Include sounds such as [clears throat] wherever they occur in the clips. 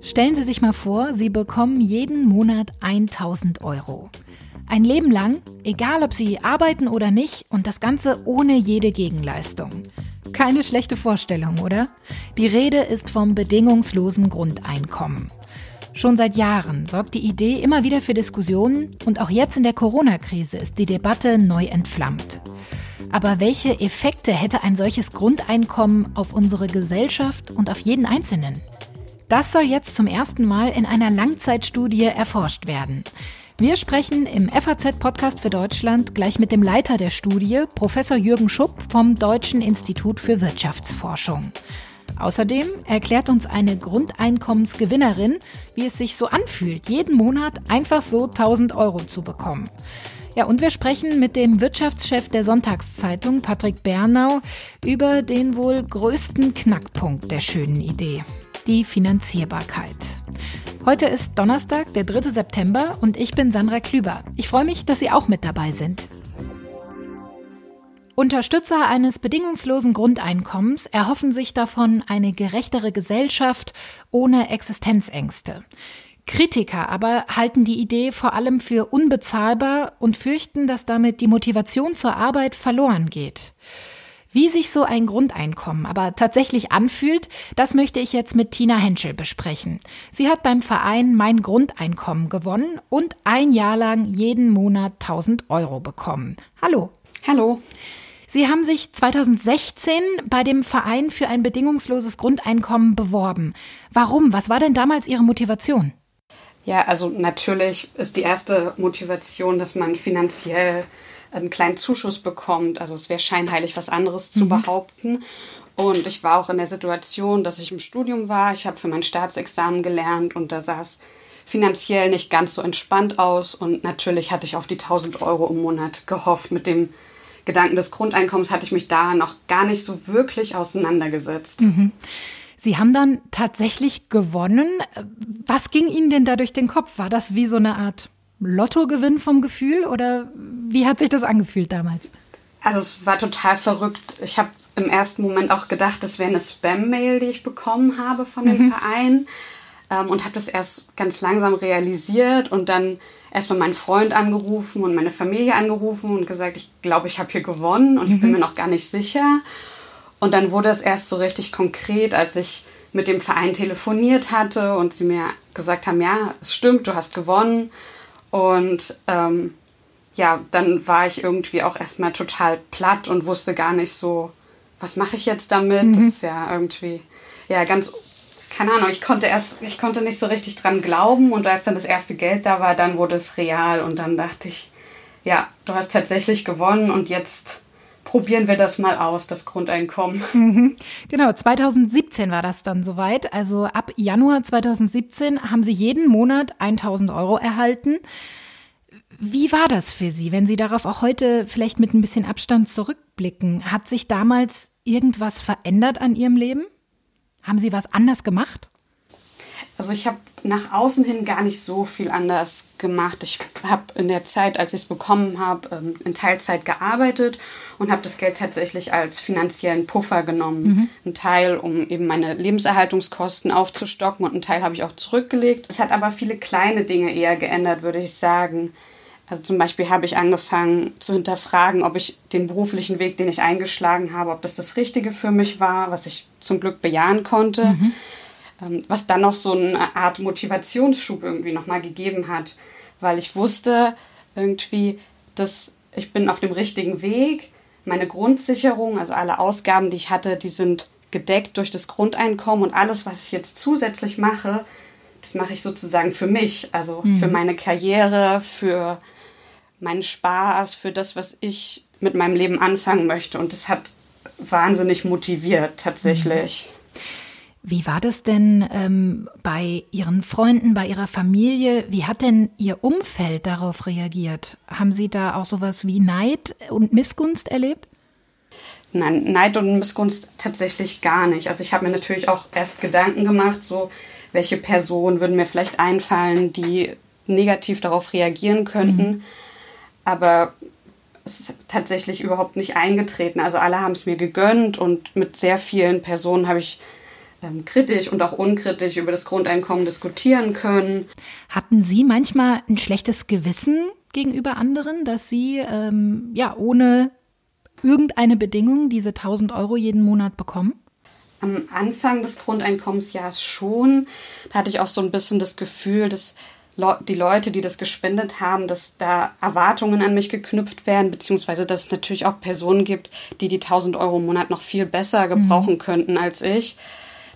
Stellen Sie sich mal vor, Sie bekommen jeden Monat 1000 Euro. Ein Leben lang, egal ob Sie arbeiten oder nicht, und das Ganze ohne jede Gegenleistung. Keine schlechte Vorstellung, oder? Die Rede ist vom bedingungslosen Grundeinkommen. Schon seit Jahren sorgt die Idee immer wieder für Diskussionen und auch jetzt in der Corona-Krise ist die Debatte neu entflammt. Aber welche Effekte hätte ein solches Grundeinkommen auf unsere Gesellschaft und auf jeden Einzelnen? Das soll jetzt zum ersten Mal in einer Langzeitstudie erforscht werden. Wir sprechen im FAZ-Podcast für Deutschland gleich mit dem Leiter der Studie, Professor Jürgen Schupp vom Deutschen Institut für Wirtschaftsforschung. Außerdem erklärt uns eine Grundeinkommensgewinnerin, wie es sich so anfühlt, jeden Monat einfach so 1000 Euro zu bekommen. Ja, und wir sprechen mit dem Wirtschaftschef der Sonntagszeitung, Patrick Bernau, über den wohl größten Knackpunkt der schönen Idee die Finanzierbarkeit. Heute ist Donnerstag, der 3. September und ich bin Sandra Klüber. Ich freue mich, dass Sie auch mit dabei sind. Unterstützer eines bedingungslosen Grundeinkommens erhoffen sich davon eine gerechtere Gesellschaft ohne Existenzängste. Kritiker aber halten die Idee vor allem für unbezahlbar und fürchten, dass damit die Motivation zur Arbeit verloren geht. Wie sich so ein Grundeinkommen aber tatsächlich anfühlt, das möchte ich jetzt mit Tina Henschel besprechen. Sie hat beim Verein Mein Grundeinkommen gewonnen und ein Jahr lang jeden Monat 1000 Euro bekommen. Hallo. Hallo. Sie haben sich 2016 bei dem Verein für ein bedingungsloses Grundeinkommen beworben. Warum? Was war denn damals Ihre Motivation? Ja, also natürlich ist die erste Motivation, dass man finanziell einen kleinen Zuschuss bekommt. Also es wäre scheinheilig, was anderes zu mhm. behaupten. Und ich war auch in der Situation, dass ich im Studium war. Ich habe für mein Staatsexamen gelernt und da sah es finanziell nicht ganz so entspannt aus. Und natürlich hatte ich auf die 1000 Euro im Monat gehofft. Mit dem Gedanken des Grundeinkommens hatte ich mich da noch gar nicht so wirklich auseinandergesetzt. Mhm. Sie haben dann tatsächlich gewonnen. Was ging Ihnen denn da durch den Kopf? War das wie so eine Art Lottogewinn vom Gefühl oder wie hat sich das angefühlt damals? Also es war total verrückt. Ich habe im ersten Moment auch gedacht, das wäre eine Spam-Mail, die ich bekommen habe von dem mhm. Verein ähm, und habe das erst ganz langsam realisiert und dann erstmal meinen Freund angerufen und meine Familie angerufen und gesagt, ich glaube, ich habe hier gewonnen und mhm. ich bin mhm. mir noch gar nicht sicher. Und dann wurde es erst so richtig konkret, als ich mit dem Verein telefoniert hatte und sie mir gesagt haben, ja, es stimmt, du hast gewonnen. Und ähm, ja, dann war ich irgendwie auch erstmal total platt und wusste gar nicht so, was mache ich jetzt damit? Mhm. Das ist ja irgendwie, ja, ganz, keine Ahnung, ich konnte erst, ich konnte nicht so richtig dran glauben und als dann das erste Geld da war, dann wurde es real und dann dachte ich, ja, du hast tatsächlich gewonnen und jetzt probieren wir das mal aus, das Grundeinkommen. Mhm. Genau, 2017 war das dann soweit. Also ab Januar 2017 haben Sie jeden Monat 1000 Euro erhalten. Wie war das für Sie, wenn Sie darauf auch heute vielleicht mit ein bisschen Abstand zurückblicken? Hat sich damals irgendwas verändert an Ihrem Leben? Haben Sie was anders gemacht? Also ich habe nach außen hin gar nicht so viel anders gemacht. Ich habe in der Zeit, als ich es bekommen habe, ähm, in Teilzeit gearbeitet und habe das Geld tatsächlich als finanziellen Puffer genommen. Mhm. Ein Teil, um eben meine Lebenserhaltungskosten aufzustocken und ein Teil habe ich auch zurückgelegt. Es hat aber viele kleine Dinge eher geändert, würde ich sagen. Also zum Beispiel habe ich angefangen zu hinterfragen, ob ich den beruflichen Weg, den ich eingeschlagen habe, ob das das Richtige für mich war, was ich zum Glück bejahen konnte. Mhm. Ähm, was dann noch so eine Art Motivationsschub irgendwie nochmal gegeben hat, weil ich wusste irgendwie, dass ich bin auf dem richtigen Weg. Meine Grundsicherung, also alle Ausgaben, die ich hatte, die sind gedeckt durch das Grundeinkommen und alles, was ich jetzt zusätzlich mache, das mache ich sozusagen für mich, also mhm. für meine Karriere, für meinen Spaß, für das, was ich mit meinem Leben anfangen möchte. Und das hat wahnsinnig motiviert tatsächlich. Mhm. Wie war das denn ähm, bei Ihren Freunden, bei Ihrer Familie? Wie hat denn Ihr Umfeld darauf reagiert? Haben Sie da auch sowas wie Neid und Missgunst erlebt? Nein, Neid und Missgunst tatsächlich gar nicht. Also ich habe mir natürlich auch erst Gedanken gemacht, so welche Personen würden mir vielleicht einfallen, die negativ darauf reagieren könnten. Mhm. Aber es ist tatsächlich überhaupt nicht eingetreten. Also alle haben es mir gegönnt und mit sehr vielen Personen habe ich kritisch und auch unkritisch über das Grundeinkommen diskutieren können. Hatten Sie manchmal ein schlechtes Gewissen gegenüber anderen, dass Sie ähm, ja ohne irgendeine Bedingung diese 1000 Euro jeden Monat bekommen? Am Anfang des Grundeinkommensjahres schon. Da hatte ich auch so ein bisschen das Gefühl, dass die Leute, die das gespendet haben, dass da Erwartungen an mich geknüpft werden, beziehungsweise dass es natürlich auch Personen gibt, die die 1000 Euro im Monat noch viel besser gebrauchen mhm. könnten als ich.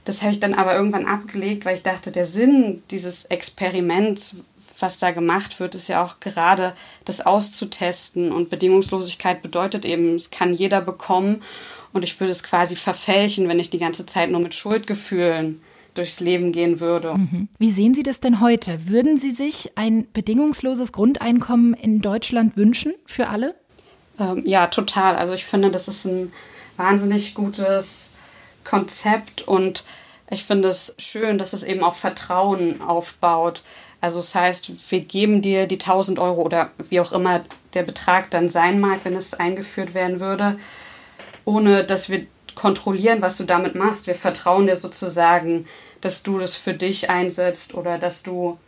Das habe ich dann aber irgendwann abgelegt, weil ich dachte, der Sinn dieses Experiments, was da gemacht wird, ist ja auch gerade das auszutesten. Und Bedingungslosigkeit bedeutet eben, es kann jeder bekommen. Und ich würde es quasi verfälschen, wenn ich die ganze Zeit nur mit Schuldgefühlen durchs Leben gehen würde. Mhm. Wie sehen Sie das denn heute? Würden Sie sich ein bedingungsloses Grundeinkommen in Deutschland wünschen für alle? Ähm, ja, total. Also ich finde, das ist ein wahnsinnig gutes Konzept und ich finde es schön, dass es eben auf Vertrauen aufbaut. Also das heißt, wir geben dir die 1000 Euro oder wie auch immer der Betrag dann sein mag, wenn es eingeführt werden würde, ohne dass wir kontrollieren, was du damit machst. Wir vertrauen dir sozusagen, dass du das für dich einsetzt oder dass du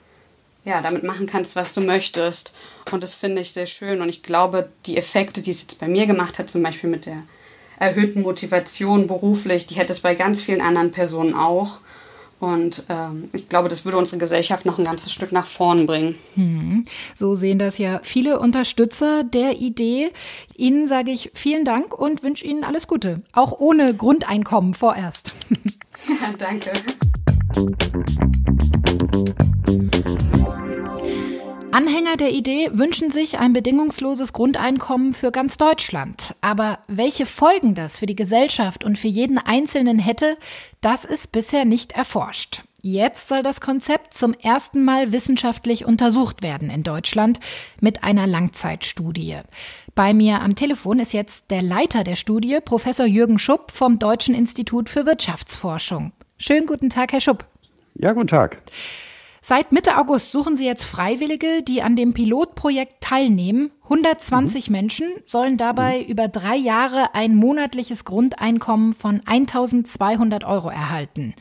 ja, damit machen kannst, was du möchtest. Und das finde ich sehr schön. Und ich glaube, die Effekte, die es jetzt bei mir gemacht hat, zum Beispiel mit der erhöhten Motivation beruflich, die hätte es bei ganz vielen anderen Personen auch. Und ähm, ich glaube, das würde unsere Gesellschaft noch ein ganzes Stück nach vorn bringen. Hm. So sehen das ja viele Unterstützer der Idee. Ihnen sage ich vielen Dank und wünsche Ihnen alles Gute. Auch ohne Grundeinkommen vorerst. Ja, [laughs] [laughs] danke. Anhänger der Idee wünschen sich ein bedingungsloses Grundeinkommen für ganz Deutschland. Aber welche Folgen das für die Gesellschaft und für jeden Einzelnen hätte, das ist bisher nicht erforscht. Jetzt soll das Konzept zum ersten Mal wissenschaftlich untersucht werden in Deutschland mit einer Langzeitstudie. Bei mir am Telefon ist jetzt der Leiter der Studie, Professor Jürgen Schupp vom Deutschen Institut für Wirtschaftsforschung. Schönen guten Tag, Herr Schupp. Ja, guten Tag. Seit Mitte August suchen sie jetzt Freiwillige, die an dem Pilotprojekt teilnehmen. 120 mhm. Menschen sollen dabei mhm. über drei Jahre ein monatliches Grundeinkommen von 1200 Euro erhalten.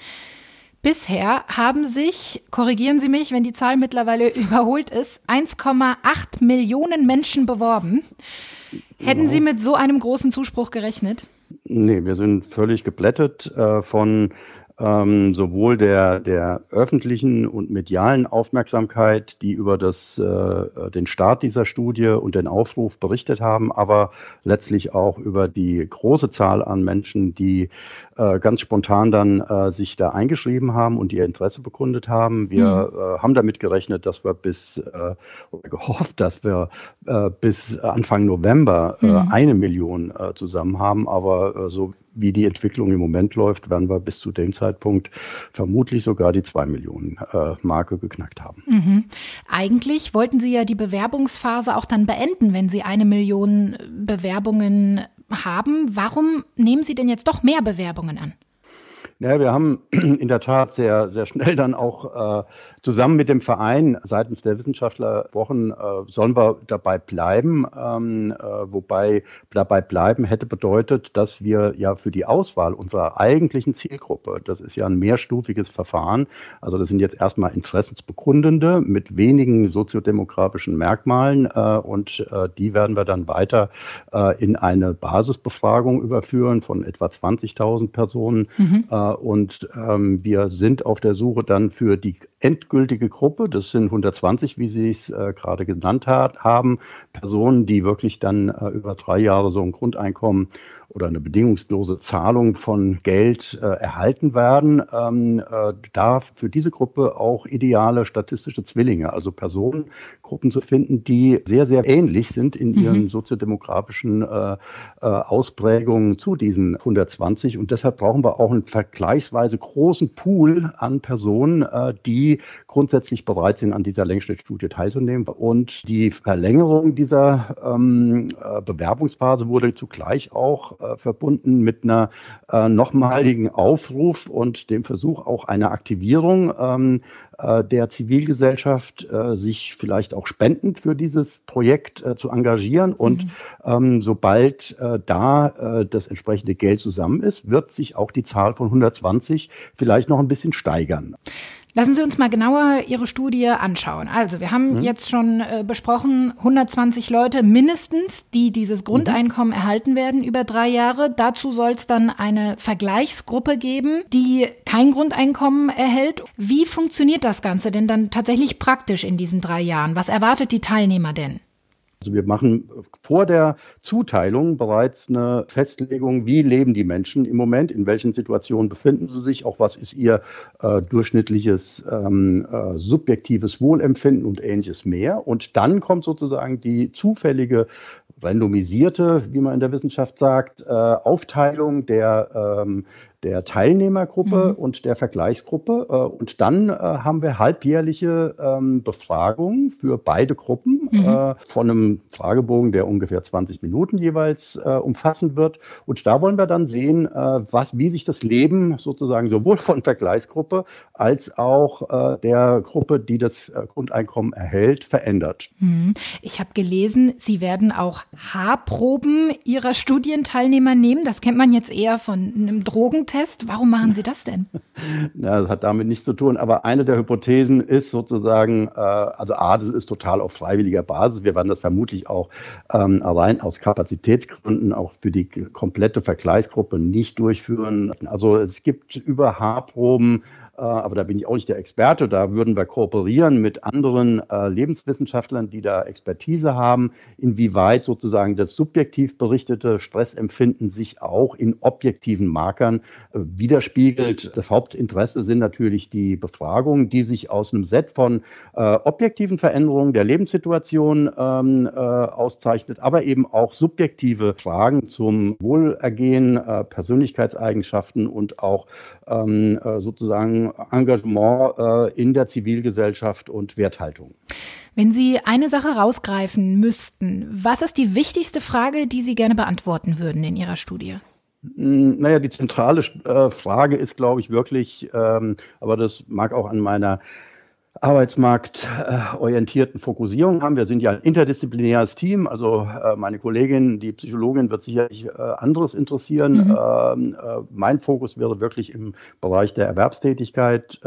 Bisher haben sich, korrigieren Sie mich, wenn die Zahl mittlerweile [laughs] überholt ist, 1,8 Millionen Menschen beworben. Hätten genau. Sie mit so einem großen Zuspruch gerechnet? Nee, wir sind völlig geblättet äh, von ähm, sowohl der, der öffentlichen und medialen Aufmerksamkeit, die über das, äh, den Start dieser Studie und den Aufruf berichtet haben, aber letztlich auch über die große Zahl an Menschen, die äh, ganz spontan dann äh, sich da eingeschrieben haben und ihr Interesse bekundet haben. Wir mhm. äh, haben damit gerechnet, dass wir bis, äh, oder gehofft, dass wir äh, bis Anfang November mhm. eine Million zusammen haben, aber so wie die Entwicklung im Moment läuft, werden wir bis zu dem Zeitpunkt vermutlich sogar die zwei Millionen äh, Marke geknackt haben. Mhm. Eigentlich wollten Sie ja die Bewerbungsphase auch dann beenden, wenn Sie eine Million Bewerbungen haben. Warum nehmen Sie denn jetzt doch mehr Bewerbungen an? Ja, wir haben [clears throat] in der Tat sehr, sehr schnell dann auch äh, zusammen mit dem Verein seitens der Wissenschaftlerwochen äh, sollen wir dabei bleiben. Ähm, äh, wobei dabei bleiben hätte bedeutet, dass wir ja für die Auswahl unserer eigentlichen Zielgruppe, das ist ja ein mehrstufiges Verfahren, also das sind jetzt erstmal Interessensbekundende mit wenigen soziodemografischen Merkmalen äh, und äh, die werden wir dann weiter äh, in eine Basisbefragung überführen von etwa 20.000 Personen. Mhm. Und ähm, wir sind auf der Suche dann für die endgültige Gruppe, das sind 120, wie Sie es äh, gerade genannt hat, haben, Personen, die wirklich dann äh, über drei Jahre so ein Grundeinkommen oder eine bedingungslose Zahlung von Geld äh, erhalten werden, ähm, äh, da für diese Gruppe auch ideale statistische Zwillinge, also Personengruppen zu finden, die sehr, sehr ähnlich sind in mhm. ihren mhm. soziodemografischen äh, äh, Ausprägungen zu diesen 120. Und deshalb brauchen wir auch einen vergleichsweise großen Pool an Personen, äh, die die grundsätzlich bereit sind, an dieser Längsschnittstudie teilzunehmen. Und die Verlängerung dieser ähm, äh, Bewerbungsphase wurde zugleich auch äh, verbunden mit einer äh, nochmaligen Aufruf und dem Versuch auch einer Aktivierung ähm, äh, der Zivilgesellschaft, äh, sich vielleicht auch spendend für dieses Projekt äh, zu engagieren. Und mhm. ähm, sobald da das entsprechende Geld zusammen ist, wird sich auch die Zahl von 120 vielleicht noch ein bisschen steigern. Lassen Sie uns mal genauer Ihre Studie anschauen. Also, wir haben mhm. jetzt schon äh, besprochen, 120 Leute mindestens, die dieses Grundeinkommen mhm. erhalten werden über drei Jahre. Dazu soll es dann eine Vergleichsgruppe geben, die kein Grundeinkommen erhält. Wie funktioniert das Ganze denn dann tatsächlich praktisch in diesen drei Jahren? Was erwartet die Teilnehmer denn? Also wir machen vor der Zuteilung bereits eine Festlegung, wie leben die Menschen im Moment, in welchen Situationen befinden sie sich, auch was ist ihr äh, durchschnittliches ähm, äh, subjektives Wohlempfinden und ähnliches mehr. Und dann kommt sozusagen die zufällige, randomisierte, wie man in der Wissenschaft sagt, äh, Aufteilung der ähm, der Teilnehmergruppe mhm. und der Vergleichsgruppe. Äh, und dann äh, haben wir halbjährliche ähm, Befragungen für beide Gruppen mhm. Äh, von einem Fragebogen, der ungefähr 20 Minuten jeweils umfassen wird. Und da wollen wir dann sehen, was, wie sich das Leben sozusagen sowohl von Vergleichsgruppe als auch der Gruppe, die das Grundeinkommen erhält, verändert. Mhm. Ich habe gelesen, Sie werden auch Haarproben Ihrer Studienteilnehmer nehmen. Das kennt man jetzt eher von einem Drogentest. Test? Warum machen Sie das denn? [laughs] Na, das hat damit nichts zu tun. Aber eine der Hypothesen ist sozusagen, äh, also A, das ist total auf freiwilliger Basis. Wir werden das vermutlich auch ähm, allein aus Kapazitätsgründen auch für die komplette Vergleichsgruppe nicht durchführen. Also es gibt über Haarproben aber da bin ich auch nicht der Experte. Da würden wir kooperieren mit anderen äh, Lebenswissenschaftlern, die da Expertise haben, inwieweit sozusagen das subjektiv berichtete Stressempfinden sich auch in objektiven Markern äh, widerspiegelt. Das Hauptinteresse sind natürlich die Befragungen, die sich aus einem Set von äh, objektiven Veränderungen der Lebenssituation ähm, äh, auszeichnet, aber eben auch subjektive Fragen zum Wohlergehen, äh, Persönlichkeitseigenschaften und auch ähm, sozusagen Engagement äh, in der Zivilgesellschaft und Werthaltung. Wenn Sie eine Sache rausgreifen müssten, was ist die wichtigste Frage, die Sie gerne beantworten würden in Ihrer Studie? Hm, naja, die zentrale äh, Frage ist, glaube ich, wirklich, ähm, aber das mag auch an meiner arbeitsmarktorientierten Fokussierung haben. Wir sind ja ein interdisziplinäres Team, also äh, meine Kollegin, die Psychologin, wird sicherlich äh, anderes interessieren. Mhm. Ähm, äh, mein Fokus wäre wirklich im Bereich der Erwerbstätigkeit.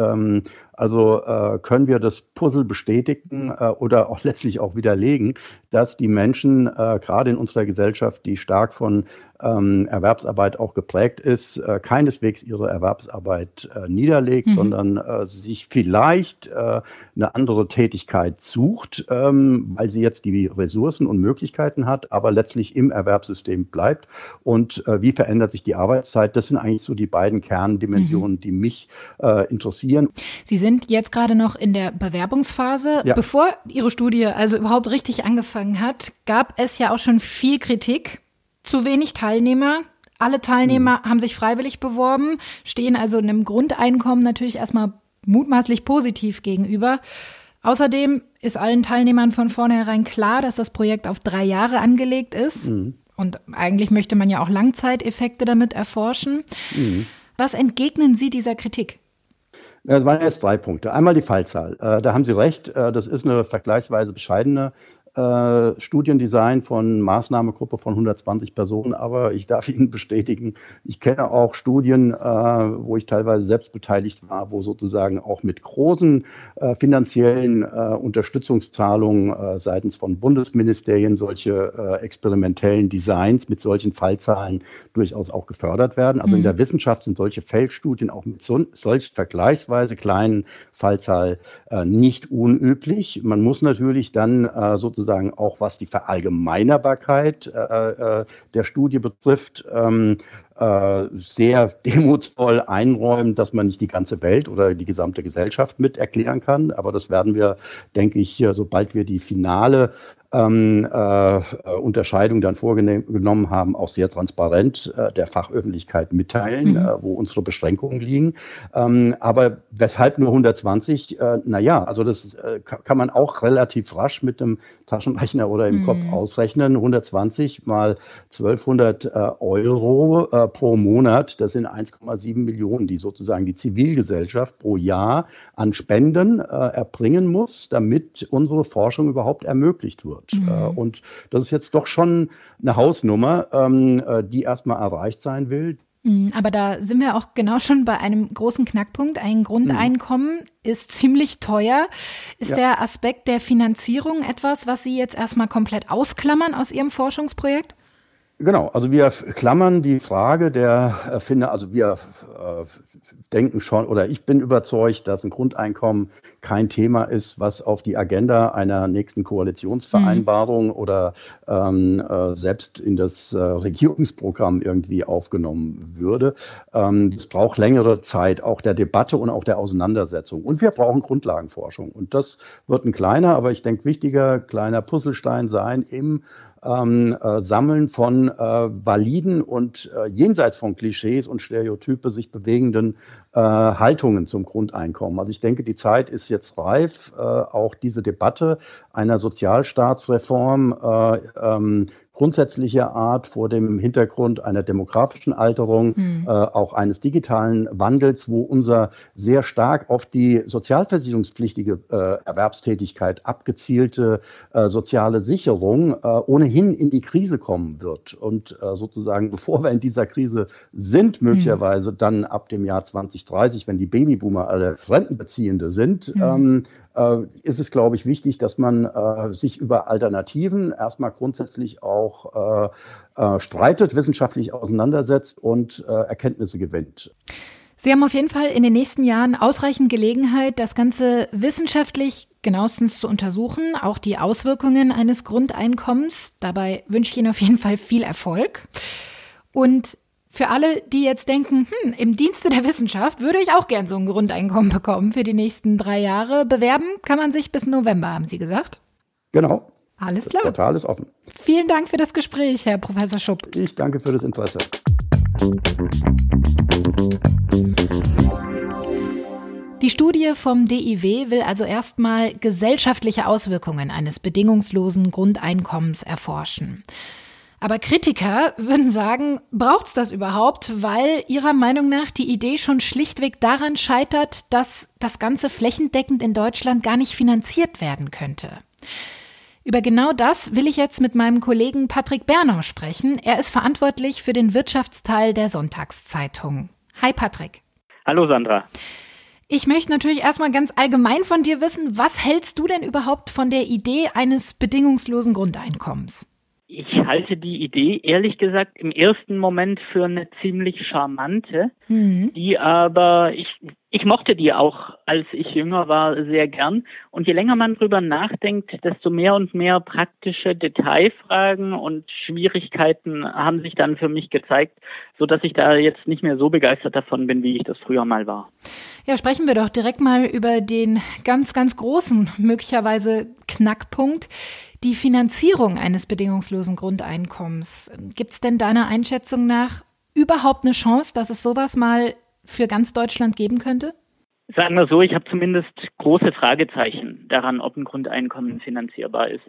Also äh, können wir das Puzzle bestätigen äh, oder auch [laughs] letztlich auch widerlegen, dass die Menschen äh, gerade in unserer Gesellschaft, die stark von ähm, Erwerbsarbeit auch geprägt ist, äh, keineswegs ihre Erwerbsarbeit äh, niederlegt, mhm. sondern äh, sich vielleicht eine andere Tätigkeit sucht, ähm, weil sie jetzt die Ressourcen und Möglichkeiten hat, aber letztlich im Erwerbssystem bleibt. Und wie verändert sich die Arbeitszeit? Das sind eigentlich so die beiden Kerndimensionen, mhm. die mich interessieren. Sie sind jetzt gerade noch in der Bewerbungsphase. Ja. Bevor Ihre Studie also überhaupt richtig angefangen hat, gab es ja auch schon viel Kritik zu wenig Teilnehmer. Alle Teilnehmer mhm. haben sich freiwillig beworben, stehen also einem Grundeinkommen natürlich erstmal mutmaßlich positiv gegenüber. Außerdem ist allen Teilnehmern von vornherein klar, dass das Projekt auf drei Jahre angelegt ist. Mhm. Und eigentlich möchte man ja auch Langzeiteffekte damit erforschen. Mhm. Was entgegnen Sie dieser Kritik? Es waren jetzt drei Punkte. Einmal die Fallzahl. Äh, da haben Sie recht. Äh, das ist eine vergleichsweise bescheidene äh, Studiendesign von Maßnahmegruppe von 120 Personen, aber ich darf [laughs] Ihnen bestätigen, ich kenne auch Studien, äh, wo ich teilweise selbst beteiligt war, wo sozusagen auch mit großen äh, finanziellen äh, Unterstützungszahlungen äh, seitens von Bundesministerien solche äh, experimentellen Designs mit solchen Fallzahlen durchaus auch gefördert werden. Also mhm. in der Wissenschaft sind solche Feldstudien auch mit so, solch vergleichsweise kleinen Fallzahl äh, nicht unüblich. Man muss natürlich dann äh, sozusagen auch, was die Verallgemeinerbarkeit äh, äh der Studie betrifft, ähm, äh, sehr [laughs] demutsvoll einräumen, dass man nicht die ganze Welt oder die gesamte Gesellschaft mit erklären kann. Aber das werden wir, denke ich, sobald wir die finale ähm, äh, Unterscheidung dann vorgenommen haben, auch sehr transparent äh, der Fachöffentlichkeit mitteilen, mhm. äh, wo unsere Beschränkungen liegen. Ähm, aber weshalb nur 120? Äh, naja, also das äh, kann man auch relativ rasch mit einem Taschenrechner oder im mhm. Kopf ausrechnen. 120 mal 1200 äh, Euro pro Monat, das sind 1,7 Millionen, die sozusagen die Zivilgesellschaft pro Jahr an Spenden äh, erbringen muss, damit unsere Forschung überhaupt ermöglicht wird. Mhm. Äh, und das ist jetzt doch schon eine Hausnummer, ähm, äh, die erstmal erreicht sein will. Mhm, aber da sind wir auch genau schon bei einem großen Knackpunkt. Ein Grundeinkommen mhm. ist ziemlich teuer. Ist ja. der Aspekt der Finanzierung etwas, was Sie jetzt erstmal komplett ausklammern aus Ihrem Forschungsprojekt? Genau, also wir klammern die Frage der Erfinder, also wir äh, denken schon oder ich bin überzeugt, dass ein Grundeinkommen kein Thema ist, was auf die Agenda einer nächsten Koalitionsvereinbarung mhm. oder ähm, äh, selbst in das äh, Regierungsprogramm irgendwie aufgenommen würde. Ähm, es braucht längere Zeit auch der Debatte und auch der Auseinandersetzung. Und wir brauchen Grundlagenforschung. Und das wird ein kleiner, aber ich denke wichtiger kleiner Puzzlestein sein im ähm, äh, Sammeln von äh, validen und äh, jenseits von Klischees und Stereotype sich bewegenden äh, Haltungen zum Grundeinkommen. Also ich denke, die Zeit ist jetzt reif, äh, auch diese Debatte einer Sozialstaatsreform äh, ähm, grundsätzlicher Art vor dem Hintergrund einer demografischen Alterung, mhm. äh, auch eines digitalen Wandels, wo unser sehr stark auf die sozialversicherungspflichtige äh, Erwerbstätigkeit abgezielte äh, soziale Sicherung äh, ohnehin in die Krise kommen wird. Und äh, sozusagen, [laughs] bevor wir in dieser Krise sind, möglicherweise mhm. dann ab dem Jahr 2030, wenn die Babyboomer alle Rentenbeziehende sind, mhm. ähm, äh, ist es, glaube ich, wichtig, dass man sich über Alternativen erstmal grundsätzlich auch äh, äh, streitet, wissenschaftlich auseinandersetzt und äh, Erkenntnisse gewinnt. Sie haben auf jeden Fall in den nächsten Jahren ausreichend Gelegenheit, das Ganze wissenschaftlich genauestens zu untersuchen, auch die Auswirkungen eines Grundeinkommens. Dabei wünsche ich Ihnen auf jeden Fall viel Erfolg. Und für alle, die jetzt denken, hm, im Dienste der Wissenschaft würde ich auch gern so ein Grundeinkommen bekommen für die nächsten drei Jahre. Bewerben kann man sich bis November, haben Sie gesagt? Genau. Alles klar. Das Portal ist offen. Vielen Dank für das Gespräch, Herr Professor Schupp. Ich danke für das Interesse. Die Studie vom DIW will also erstmal gesellschaftliche Auswirkungen eines bedingungslosen Grundeinkommens erforschen. Aber Kritiker würden sagen, braucht's das überhaupt, weil ihrer Meinung nach die Idee schon schlichtweg daran scheitert, dass das Ganze flächendeckend in Deutschland gar nicht finanziert werden könnte. Über genau das will ich jetzt mit meinem Kollegen Patrick Bernau sprechen. Er ist verantwortlich für den Wirtschaftsteil der Sonntagszeitung. Hi Patrick. Hallo Sandra. Ich möchte natürlich erstmal ganz allgemein von dir wissen, was hältst du denn überhaupt von der Idee eines bedingungslosen Grundeinkommens? ich halte die Idee ehrlich gesagt im ersten Moment für eine ziemlich charmante, mhm. die aber ich ich mochte die auch, als ich jünger war, sehr gern. Und je länger man drüber nachdenkt, desto mehr und mehr praktische Detailfragen und Schwierigkeiten haben sich dann für mich gezeigt, so dass ich da jetzt nicht mehr so begeistert davon bin, wie ich das früher mal war. Ja, sprechen wir doch direkt mal über den ganz, ganz großen, möglicherweise Knackpunkt die Finanzierung eines bedingungslosen Grundeinkommens. Gibt es denn deiner Einschätzung nach überhaupt eine Chance, dass es sowas mal für ganz Deutschland geben könnte? Sagen wir so, ich habe zumindest große Fragezeichen daran, ob ein Grundeinkommen finanzierbar ist.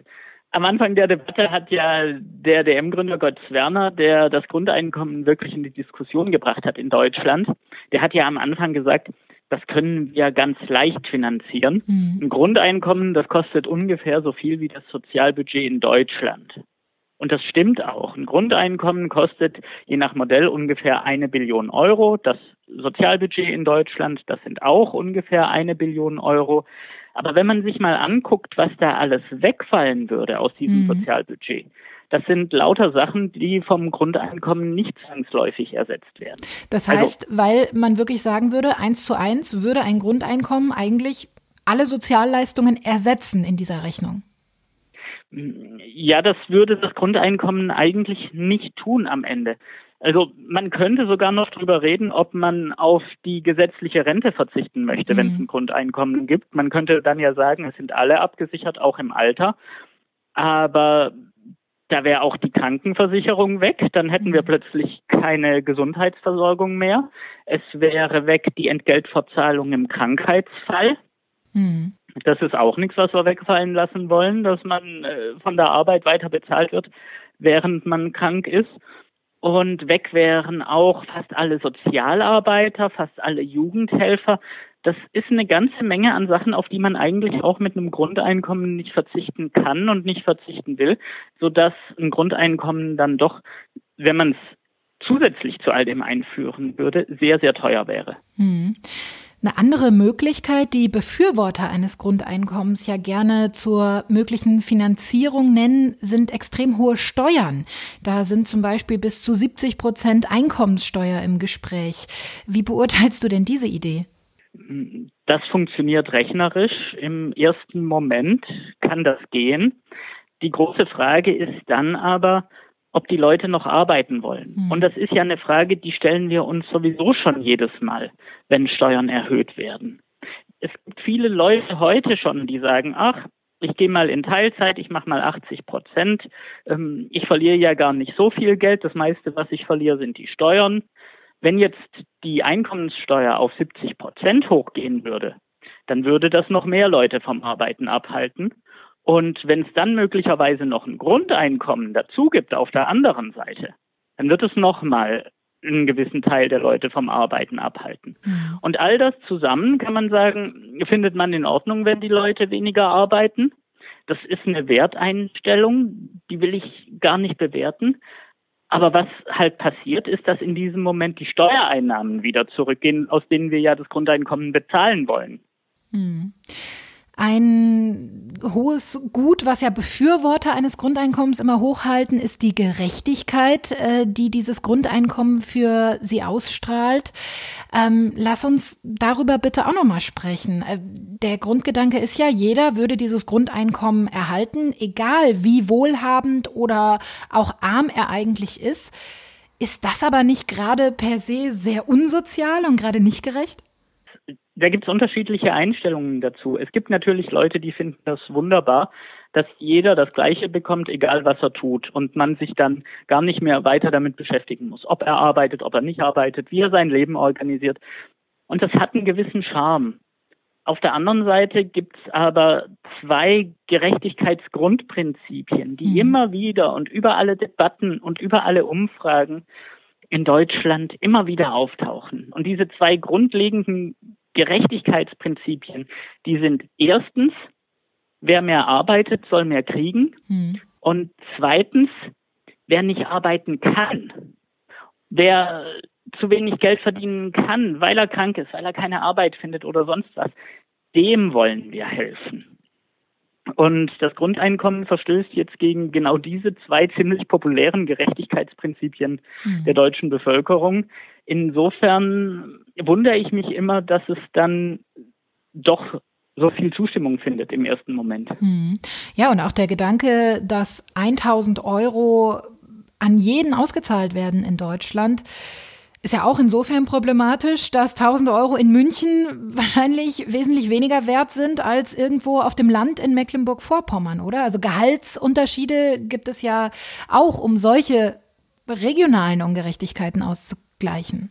Am Anfang der Debatte hat ja der DM-Gründer Götz Werner, der das Grundeinkommen wirklich in die Diskussion gebracht hat in Deutschland, der hat ja am Anfang gesagt, das können wir ganz leicht finanzieren. Mhm. Ein Grundeinkommen, das kostet ungefähr so viel wie das Sozialbudget in Deutschland. Und das stimmt auch. Ein Grundeinkommen kostet je nach Modell ungefähr eine Billion Euro. Das Sozialbudget in Deutschland, das sind auch ungefähr eine Billion Euro. Aber wenn man sich mal anguckt, was da alles wegfallen würde aus diesem mhm. Sozialbudget, das sind lauter Sachen, die vom Grundeinkommen nicht zwangsläufig ersetzt werden. Das also heißt, also, weil man wirklich sagen würde, eins zu eins würde ein Grundeinkommen eigentlich alle Sozialleistungen ersetzen in dieser Rechnung. Ja, das würde das Grundeinkommen eigentlich nicht tun am Ende. Also man könnte sogar noch drüber reden, ob man auf die gesetzliche Rente verzichten möchte, mhm. wenn es ein Grundeinkommen gibt. Man könnte dann ja sagen, es sind alle abgesichert, auch im Alter. Aber da wäre auch die Krankenversicherung weg, dann hätten wir mhm. plötzlich keine Gesundheitsversorgung mehr. Es wäre weg die Entgeltverzahlung im Krankheitsfall. Mhm. Das ist auch nichts, was wir wegfallen lassen wollen, dass man äh, von der Arbeit weiter bezahlt wird, während man krank ist. Und weg wären auch fast alle Sozialarbeiter, fast alle Jugendhelfer. Das ist eine ganze Menge an Sachen, auf die man eigentlich auch mit einem Grundeinkommen nicht verzichten kann und nicht verzichten will, sodass ein Grundeinkommen dann doch, wenn man es zusätzlich zu all dem einführen würde, sehr, sehr teuer wäre. Hm. Eine andere Möglichkeit, die Befürworter eines Grundeinkommens ja gerne zur möglichen Finanzierung nennen, sind extrem hohe Steuern. Da sind zum Beispiel bis zu 70 Prozent Einkommenssteuer im Gespräch. Wie beurteilst du denn diese Idee? Das funktioniert rechnerisch. Im ersten Moment kann das gehen. Die große Frage ist dann aber, ob die Leute noch arbeiten wollen. Mhm. Und das ist ja eine Frage, die stellen wir uns sowieso schon jedes Mal, wenn Steuern erhöht werden. Es gibt viele Leute heute schon, die sagen, ach, ich gehe mal in Teilzeit, ich mache mal 80 Prozent, ähm, ich verliere ja gar nicht so viel Geld, das meiste, was ich verliere, sind die Steuern. Wenn jetzt die Einkommenssteuer auf 70 Prozent hochgehen würde, dann würde das noch mehr Leute vom Arbeiten abhalten. Und wenn es dann möglicherweise noch ein Grundeinkommen dazu gibt auf der anderen Seite, dann wird es nochmal einen gewissen Teil der Leute vom Arbeiten abhalten. Mhm. Und all das zusammen kann man sagen, findet man in Ordnung, wenn die Leute weniger arbeiten. Das ist eine Werteinstellung, die will ich gar nicht bewerten. Aber was halt passiert, ist, dass in diesem Moment die Steuereinnahmen wieder zurückgehen, aus denen wir ja das Grundeinkommen bezahlen wollen. Mhm. Ein hohes Gut, was ja Befürworter eines Grundeinkommens immer hochhalten, ist die Gerechtigkeit, äh, die dieses Grundeinkommen für sie ausstrahlt. Ähm, lass uns darüber bitte auch nochmal sprechen. Äh, der Grundgedanke ist ja, jeder würde dieses Grundeinkommen erhalten, egal wie wohlhabend oder auch arm er eigentlich ist. Ist das aber nicht gerade per se sehr unsozial und gerade nicht gerecht? Da gibt es unterschiedliche Einstellungen dazu. Es gibt natürlich Leute, die finden das wunderbar, dass jeder das Gleiche bekommt, egal was er tut, und man sich dann gar nicht mehr weiter damit beschäftigen muss, ob er arbeitet, ob er nicht arbeitet, wie er sein Leben organisiert. Und das hat einen gewissen Charme. Auf der anderen Seite gibt es aber zwei Gerechtigkeitsgrundprinzipien, die mhm. immer wieder und über alle Debatten und über alle Umfragen in Deutschland immer wieder auftauchen. Und diese zwei grundlegenden Gerechtigkeitsprinzipien, die sind erstens, wer mehr arbeitet, soll mehr kriegen. Mhm. Und zweitens, wer nicht arbeiten kann, wer zu wenig Geld verdienen kann, weil er krank ist, weil er keine Arbeit findet oder sonst was, dem wollen wir helfen. Und das Grundeinkommen verstößt jetzt gegen genau diese zwei ziemlich populären Gerechtigkeitsprinzipien mhm. der deutschen Bevölkerung. Insofern wundere ich mich immer, dass es dann doch so viel Zustimmung findet im ersten Moment. Mhm. Ja, und auch der Gedanke, dass 1000 Euro an jeden ausgezahlt werden in Deutschland, ist ja auch insofern problematisch, dass tausende Euro in München wahrscheinlich wesentlich weniger wert sind als irgendwo auf dem Land in Mecklenburg-Vorpommern, oder? Also Gehaltsunterschiede gibt es ja auch, um solche regionalen Ungerechtigkeiten auszugleichen.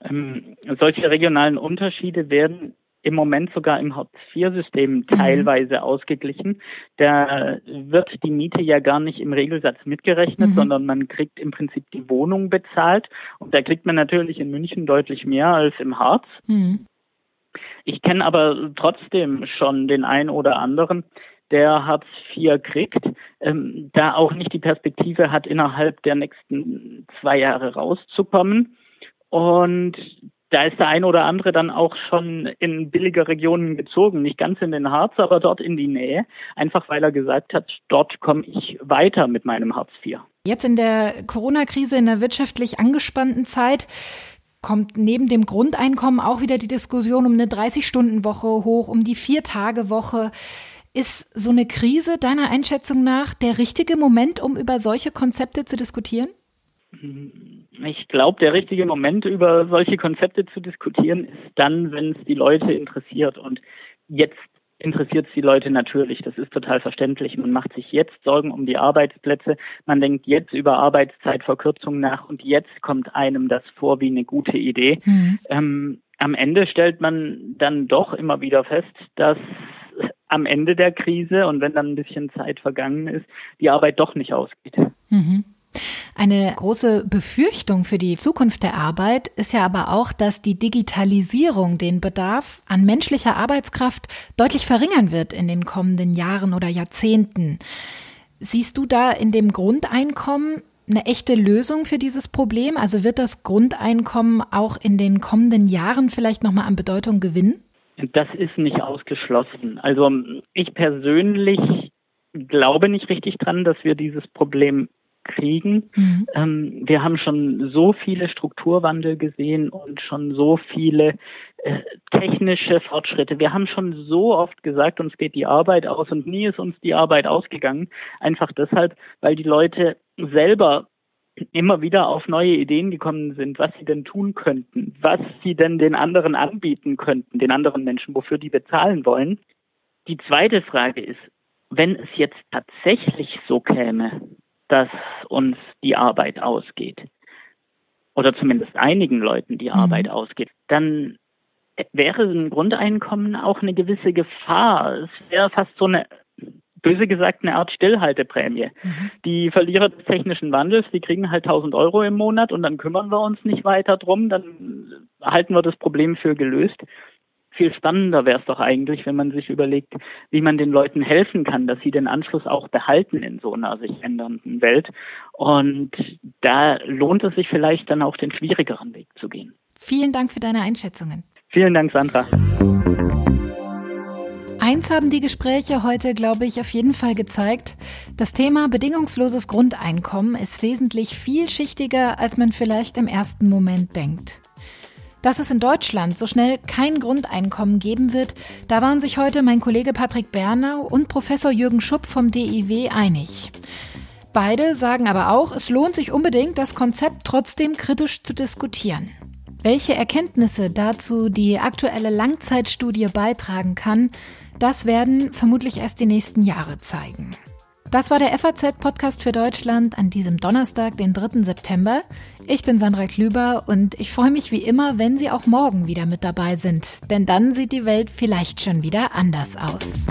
Ähm, solche regionalen Unterschiede werden im Moment sogar im Hartz-IV-System mhm. teilweise mhm. ausgeglichen. Da wird die Miete ja gar nicht im Regelsatz mitgerechnet, mhm. sondern man kriegt im Prinzip die Wohnung bezahlt. Und da kriegt man natürlich in München deutlich mehr als im Harz. Mhm. Ich kenne aber trotzdem schon den einen oder anderen, der Hartz IV kriegt, ähm, da auch nicht die Perspektive hat, innerhalb der nächsten zwei Jahre rauszukommen. Und da ist der eine oder andere dann auch schon in billige Regionen gezogen, nicht ganz in den Harz, aber dort in die Nähe, einfach weil er gesagt hat, dort komme ich weiter mit meinem Hartz IV. Jetzt in der Corona-Krise, in der wirtschaftlich angespannten Zeit, kommt neben dem Grundeinkommen auch wieder die Diskussion um eine 30-Stunden-Woche hoch, um die Vier-Tage-Woche. Ist so eine Krise deiner Einschätzung nach der richtige Moment, um über solche Konzepte zu diskutieren? Ich glaube, der richtige Moment, über solche Konzepte zu diskutieren, ist dann, wenn es die Leute interessiert. Und jetzt interessiert es die Leute natürlich. Das ist total verständlich. Man macht sich jetzt Sorgen um die Arbeitsplätze. Man denkt jetzt über Arbeitszeitverkürzung nach und jetzt kommt einem das vor wie eine gute Idee. Mhm. Ähm, am Ende stellt man dann doch immer wieder fest, dass am Ende der Krise und wenn dann ein bisschen Zeit vergangen ist, die Arbeit doch nicht ausgeht. Mhm. Eine große Befürchtung für die Zukunft der Arbeit ist ja aber auch, dass die Digitalisierung den Bedarf an menschlicher Arbeitskraft deutlich verringern wird in den kommenden Jahren oder Jahrzehnten. Siehst du da in dem Grundeinkommen eine echte Lösung für dieses Problem? Also wird das Grundeinkommen auch in den kommenden Jahren vielleicht nochmal an Bedeutung gewinnen? Das ist nicht ausgeschlossen. Also ich persönlich glaube nicht richtig dran, dass wir dieses Problem kriegen. Mhm. Ähm, wir haben schon so viele Strukturwandel gesehen und schon so viele äh, technische Fortschritte. Wir haben schon so oft gesagt, uns geht die Arbeit aus und nie ist uns die Arbeit ausgegangen. Einfach deshalb, weil die Leute selber immer wieder auf neue Ideen gekommen sind, was sie denn tun könnten, was sie denn den anderen anbieten könnten, den anderen Menschen, wofür die bezahlen wollen. Die zweite Frage ist, wenn es jetzt tatsächlich so käme, dass uns die Arbeit ausgeht, oder zumindest einigen Leuten die mhm. Arbeit ausgeht, dann wäre ein Grundeinkommen auch eine gewisse Gefahr. Es wäre fast so eine, böse gesagt, eine Art Stillhalteprämie. Mhm. Die Verlierer des technischen Wandels, die kriegen halt 1000 Euro im Monat und dann kümmern wir uns nicht weiter drum, dann halten wir das Problem für gelöst viel spannender wäre es doch eigentlich, wenn man sich überlegt, wie man den Leuten helfen kann, dass sie den Anschluss auch behalten in so einer sich ändernden Welt. Und da lohnt es sich vielleicht dann auch den schwierigeren Weg zu gehen. Vielen Dank für deine Einschätzungen. Vielen Dank, Sandra. Eins haben die Gespräche heute, glaube ich, auf jeden Fall gezeigt. Das Thema bedingungsloses Grundeinkommen ist wesentlich vielschichtiger, als man vielleicht im ersten Moment denkt. Dass es in Deutschland so schnell kein Grundeinkommen geben wird, da waren sich heute mein Kollege Patrick Bernau und Professor Jürgen Schupp vom DIW einig. Beide sagen aber auch, es lohnt sich unbedingt, das Konzept trotzdem kritisch zu diskutieren. Welche Erkenntnisse dazu die aktuelle Langzeitstudie beitragen kann, das werden vermutlich erst die nächsten Jahre zeigen. Das war der FAZ-Podcast für Deutschland an diesem Donnerstag, den 3. September. Ich bin Sandra Klüber und ich freue mich wie immer, wenn Sie auch morgen wieder mit dabei sind, denn dann sieht die Welt vielleicht schon wieder anders aus.